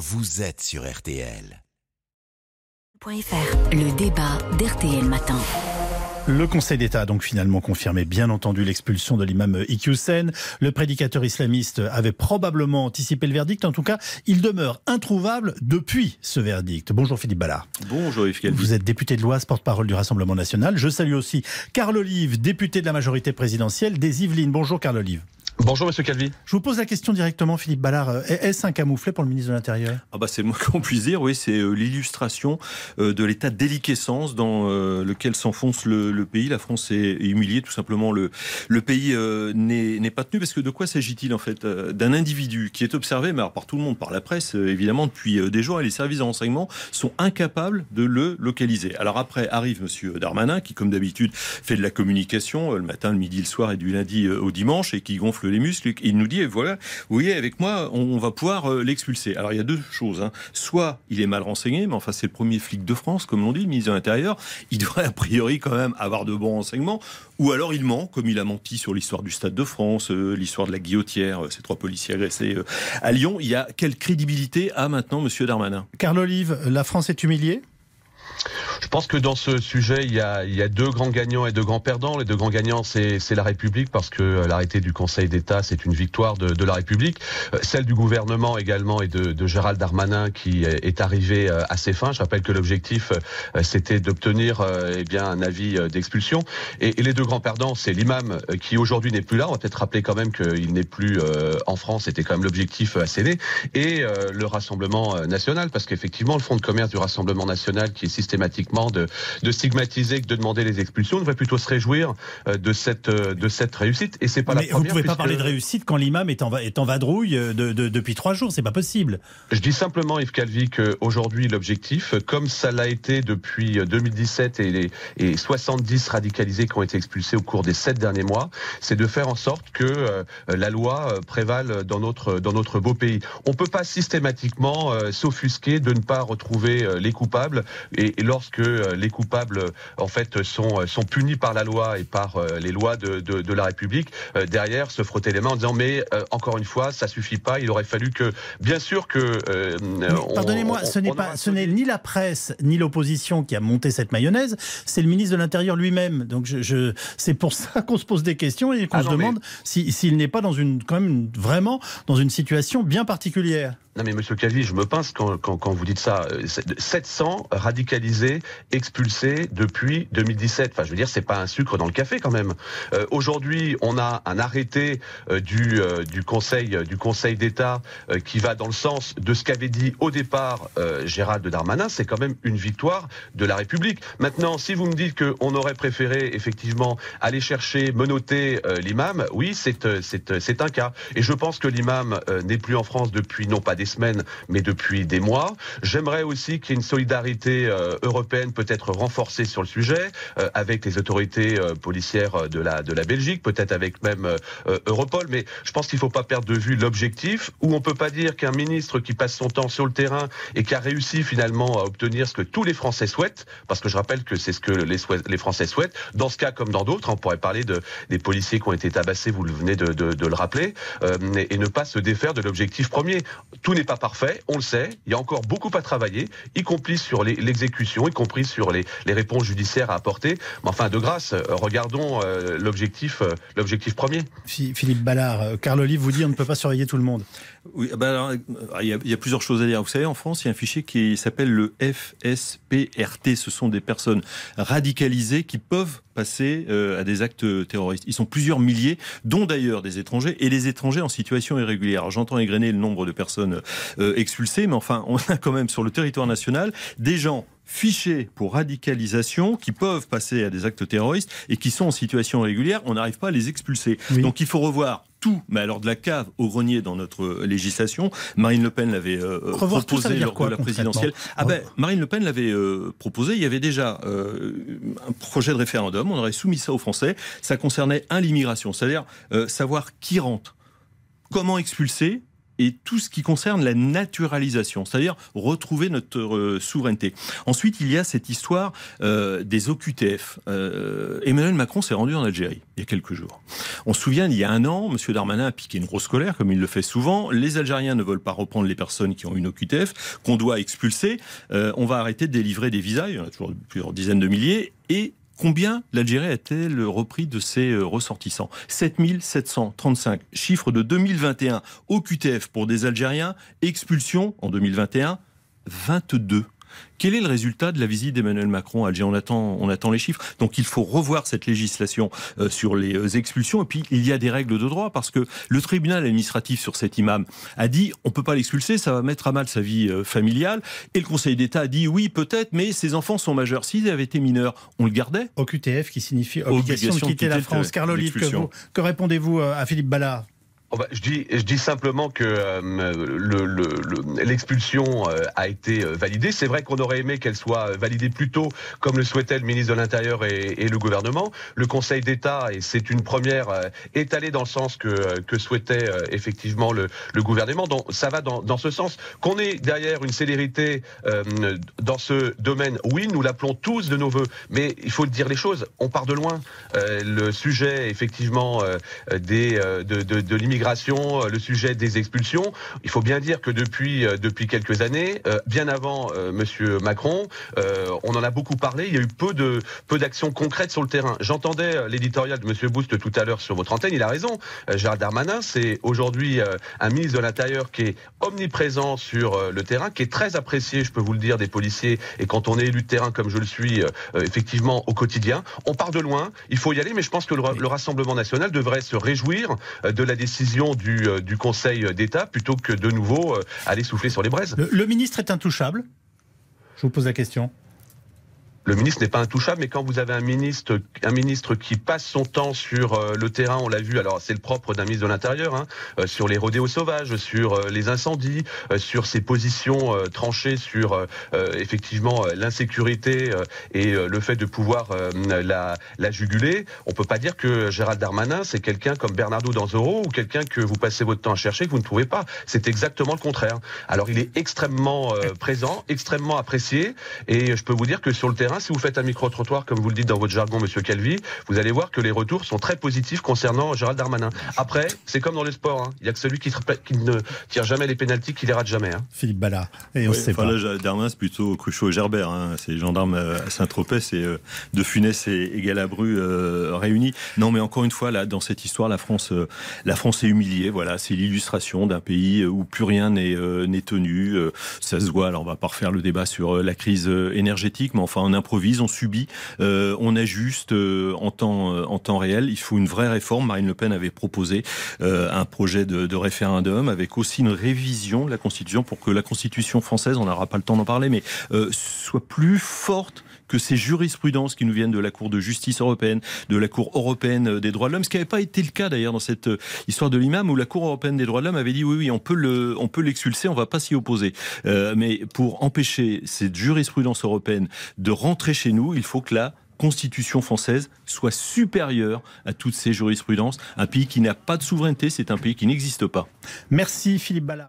vous êtes sur RTL. Le débat d'RTL Matin. Le Conseil d'État a donc finalement confirmé, bien entendu, l'expulsion de l'imam Iqiyoussen. Le prédicateur islamiste avait probablement anticipé le verdict. En tout cas, il demeure introuvable depuis ce verdict. Bonjour Philippe Ballard. Bonjour Yves Calvi. Vous êtes député de l'Oise, porte-parole du Rassemblement national. Je salue aussi Carl Olive, député de la majorité présidentielle des Yvelines. Bonjour Carl Olive. Bonjour Monsieur Calvi. Je vous pose la question directement, Philippe Ballard. Euh, est-ce un camouflet pour le ministre de l'Intérieur? Ah bah C'est le moins qu'on puisse dire, oui, c'est euh, l'illustration euh, de l'état de déliquescence dans lequel s'enfonce le, pays. La France est humiliée, tout simplement. Le, le pays n'est pas tenu parce que de quoi s'agit-il en fait? D'un individu qui est observé, mais par tout le monde, par la presse, évidemment, depuis des jours, et les services de renseignement sont incapables de le localiser. Alors après arrive Monsieur Darmanin, qui comme d'habitude fait de la communication le matin, le midi, le soir et du lundi au dimanche, et qui gonfle les muscles. Il nous dit, voilà, vous voyez, avec moi, on va pouvoir euh, l'expulser. Alors il y a deux choses. Hein. Soit il est mal renseigné, mais enfin c'est le premier flic de France, comme l'on dit, le ministre de l'Intérieur. Il devrait a priori quand même avoir de bons renseignements. Ou alors il ment, comme il a menti sur l'histoire du Stade de France, euh, l'histoire de la guillotière, euh, ces trois policiers agressés à Lyon. Il y a quelle crédibilité a maintenant Monsieur Darmanin? Carl Olive, la France est humiliée? Je pense que dans ce sujet, il y, a, il y a deux grands gagnants et deux grands perdants. Les deux grands gagnants, c'est la République, parce que euh, l'arrêté du Conseil d'État, c'est une victoire de, de, la République. Euh, celle du gouvernement également et de, de Gérald Darmanin, qui est arrivé euh, à ses fins. Je rappelle que l'objectif, c'était d'obtenir eh bien un avis d'expulsion. Et, et, les deux grands perdants, c'est l'imam qui aujourd'hui n'est plus là. On va peut-être rappeler quand même qu'il n'est plus en France. C'était quand même l'objectif à céder. Et le Rassemblement national, parce qu'effectivement, le fonds de commerce du Rassemblement national, qui est systématiquement de, de stigmatiser que de demander les expulsions. On devrait plutôt se réjouir euh, de cette, euh, de cette réussite. Et c'est pas Mais la première. Vous pouvez pas parler de réussite quand l'imam est en, est en vadrouille euh, de, de, depuis trois jours. C'est pas possible. Je dis simplement, Yves Calvi, qu'aujourd'hui, l'objectif, comme ça l'a été depuis 2017 et les et 70 radicalisés qui ont été expulsés au cours des sept derniers mois, c'est de faire en sorte que la loi prévale dans notre, dans notre beau pays. On peut pas systématiquement s'offusquer de ne pas retrouver les coupables et, lorsque euh, les coupables en fait sont, sont punis par la loi et par euh, les lois de, de, la République, euh, derrière se frotter les mains en disant mais encore une fois ça suffit pas, il aurait fallu que bien sûr que pardonnez-moi, ce n'est pas ce n'est ni la presse ni l'opposition qui a monté cette mayonnaise, c'est le ministre de l'Intérieur lui-même. Donc je, c'est pour ça qu'on se pose des questions et qu'on ah se demande s'il n'est pas dans une quand même vraiment dans une situation bien particulière. Non mais Monsieur Calvi, je me pince quand, vous dites ça. 700 radicalisés expulsés depuis 2017. Enfin, je veux dire, c'est pas un sucre dans le café quand même. Euh, Aujourd'hui, on a un arrêté euh, du, euh, Conseil du Conseil d'État euh, qui va dans le sens de ce qu'avait dit au départ Gérald Darmanin. C'est quand même une victoire de la République. Maintenant, si vous me dites qu'on aurait préféré effectivement aller chercher, menoter l'imam, oui, c'est c'est un cas. Et je pense que l'imam n'est plus en France depuis non pas des semaines, mais depuis des mois. J'aimerais aussi qu'il solidarité euh, européenne peut-être renforcée sur le sujet, euh, avec les autorités euh, policières de la, de la Belgique, peut-être avec même Europol, mais je pense qu'il ne faut pas perdre de vue l'objectif, où on ne peut pas dire qu'un ministre qui passe son temps sur le terrain et qui a réussi finalement à obtenir ce que tous les Français souhaitent, parce que je rappelle que c'est ce que les, les, Français souhaitent, dans ce cas comme dans d'autres, on pourrait parler de, des policiers qui ont été tabassés, vous venez de, le rappeler, et, ne pas se défaire de l'objectif premier. N'est pas parfait, on le sait. Il y a encore beaucoup à travailler, y compris sur l'exécution, y compris sur les, réponses judiciaires à apporter. Mais enfin, de grâce, euh, regardons euh, l'objectif, euh, l'objectif premier. Philippe Ballard, Carl Olive vous dit on ne peut pas surveiller tout le monde. Oui, bah il, y a, il, y a, plusieurs choses à dire. Vous savez, en France, il y a un fichier qui s'appelle le FSPRT. Ce sont des personnes radicalisées qui peuvent passer à des actes terroristes. Ils sont plusieurs milliers, dont d'ailleurs des étrangers, et les étrangers en situation irrégulière. J'entends égrener le nombre de personnes euh, expulsés, mais enfin, on a quand même sur le territoire national des gens fichés pour radicalisation qui peuvent passer à des actes terroristes et qui sont en situation régulière, on n'arrive pas à les expulser. Donc il faut revoir tout, mais alors de la cave au grenier dans notre législation. Marine Le Pen l'avait euh, proposé lors de la présidentielle. Ah ben, Marine Le Pen l'avait euh, proposé. Il y avait déjà un projet de référendum. On aurait soumis ça aux Français. Ça concernait un l'immigration, c'est-à-dire savoir qui rentre, comment expulser et tout ce qui concerne la naturalisation, c'est-à-dire retrouver notre souveraineté. Ensuite, il y a cette histoire des OQTF. Emmanuel Macron s'est rendu en Algérie il y a quelques jours. On se souvient, il y a un an, M. Darmanin a piqué une grosse colère, comme il le fait souvent. Les Algériens ne veulent pas reprendre les personnes qui ont une OQTF, qu'on doit expulser. on va arrêter de délivrer des visas, il y en a toujours plusieurs dizaines de milliers, et Combien l'Algérie a-t-elle repris de ses euh, ressortissants? 7735, chiffre de 2021 au QTF pour des Algériens, expulsion en 2021, 22. Quel est le résultat de la visite d'Emmanuel Macron à Alger? On attend, on attend les chiffres. Donc il faut revoir cette législation euh, sur les euh, expulsions. Et puis il y a des règles de droit parce que le tribunal administratif sur cet imam a dit on peut pas l'expulser, ça va mettre à mal sa vie euh, familiale. Et le Conseil d'État a dit oui peut-être, mais ses enfants sont majeurs. S'ils avaient été mineurs, on le gardait. Au QTF qui signifie obligation, de quitter, la France. Carl Olive, que, que répondez-vous à Philippe Ballard? Oh bah, je, dis, je dis simplement que euh, l'expulsion euh, a été euh, validée. C'est vrai qu'on aurait aimé qu'elle soit validée plus tôt, comme le souhaitait le ministre de l'Intérieur et, et, le gouvernement. Le Conseil d'État, et c'est une première, est allé dans le sens que, que souhaitait effectivement le, le, gouvernement. Donc ça va dans, dans ce sens. Qu'on ait derrière une célérité dans ce domaine, oui, nous l'appelons tous de nos voeux. Mais il faut dire les choses. On part de loin. le sujet, effectivement, des, de, de, de l'immigration euh, le sujet des expulsions. Il faut bien dire que depuis euh, depuis quelques années, euh, bien avant Monsieur Macron, on en a beaucoup parlé. Il y a eu peu de peu d'actions concrètes sur le terrain. J'entendais l'éditorial de Monsieur Boost tout à l'heure sur votre antenne. Il a raison. Gérald Darmanin, c'est aujourd'hui un ministre de l'Intérieur qui est omniprésent sur le terrain, qui est très apprécié, je peux vous le dire, des policiers. Et quand on est élu de terrain comme je le suis, effectivement au quotidien, on part de loin. Il faut y aller, mais je pense que le Rassemblement national devrait se réjouir de la décision du, euh, du Conseil d'État plutôt que de nouveau euh, aller souffler sur les braises. le ministre est intouchable Je vous pose la question le ministre n'est pas intouchable, mais quand vous avez un ministre, un ministre qui passe son temps sur euh, le terrain, on l'a vu, alors c'est le propre d'un ministre de l'Intérieur, hein, euh, sur les rodéos sauvages, sur euh, les incendies, sur ses positions tranchées sur effectivement l'insécurité et le fait de pouvoir la, la, juguler, on peut pas dire que Gérald Darmanin c'est quelqu'un comme Bernardo Danzoro ou quelqu'un que vous passez votre temps à chercher que vous ne trouvez pas. C'est exactement le contraire. Alors il est extrêmement présent, extrêmement apprécié, et je peux vous dire que sur le terrain si vous faites un micro-trottoir, comme vous le dites dans votre jargon, monsieur Calvi, vous allez voir que les retours sont très positifs concernant Gérald Darmanin. Après, c'est comme dans le sport, hein. il n'y a que celui qui, ne tire jamais les pénalties qui les rate jamais. Hein. Philippe Ballard. Et on sait pas. Là, Darmanin, c'est plutôt Cruchot et Gerbert. Hein. C'est gendarme à Saint-Tropez, c'est euh, De Funès et, Galabru euh, réunis. Non, mais encore une fois, là, dans cette histoire, la France, euh, la France est humiliée. Voilà, c'est l'illustration d'un pays où plus rien n'est tenu. ça se voit. Alors, on va pas refaire le débat sur la crise énergétique, mais enfin, on improvise, on subit, euh, on ajuste euh, en temps euh, en temps réel. Il faut une vraie réforme. Marine Le Pen avait proposé un projet de, référendum avec aussi une révision de la Constitution pour que la Constitution française, on n'aura pas le temps d'en parler, mais soit plus forte que ces jurisprudences qui nous viennent de la Cour de justice européenne, de la Cour européenne des droits de l'homme, ce qui n'avait pas été le cas d'ailleurs dans cette histoire de l'imam, où la Cour européenne des droits de l'homme avait dit oui, oui, on peut le, on peut l'expulser, on va pas s'y opposer. mais pour empêcher cette jurisprudence européenne de rentrer chez nous, il faut que la Constitution française soit supérieure à toutes ces jurisprudences. Un pays qui n'a pas de souveraineté, c'est un pays qui n'existe pas. Merci Philippe Ballard.